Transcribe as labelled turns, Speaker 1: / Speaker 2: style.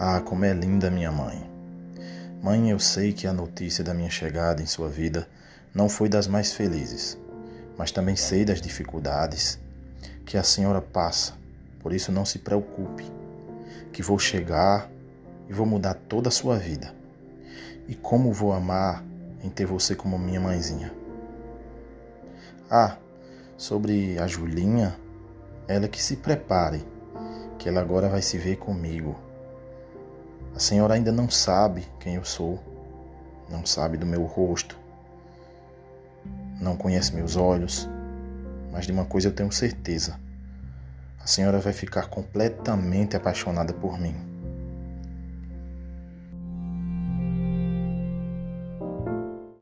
Speaker 1: Ah, como é linda minha mãe. Mãe, eu sei que a notícia da minha chegada em sua vida não foi das mais felizes, mas também sei das dificuldades que a senhora passa. Por isso não se preocupe, que vou chegar e vou mudar toda a sua vida. E como vou amar em ter você como minha mãezinha. Ah, sobre a Julinha, ela que se prepare, que ela agora vai se ver comigo a senhora ainda não sabe quem eu sou, não sabe do meu rosto, não conhece meus olhos, mas de uma coisa eu tenho certeza: a senhora vai ficar completamente apaixonada por mim.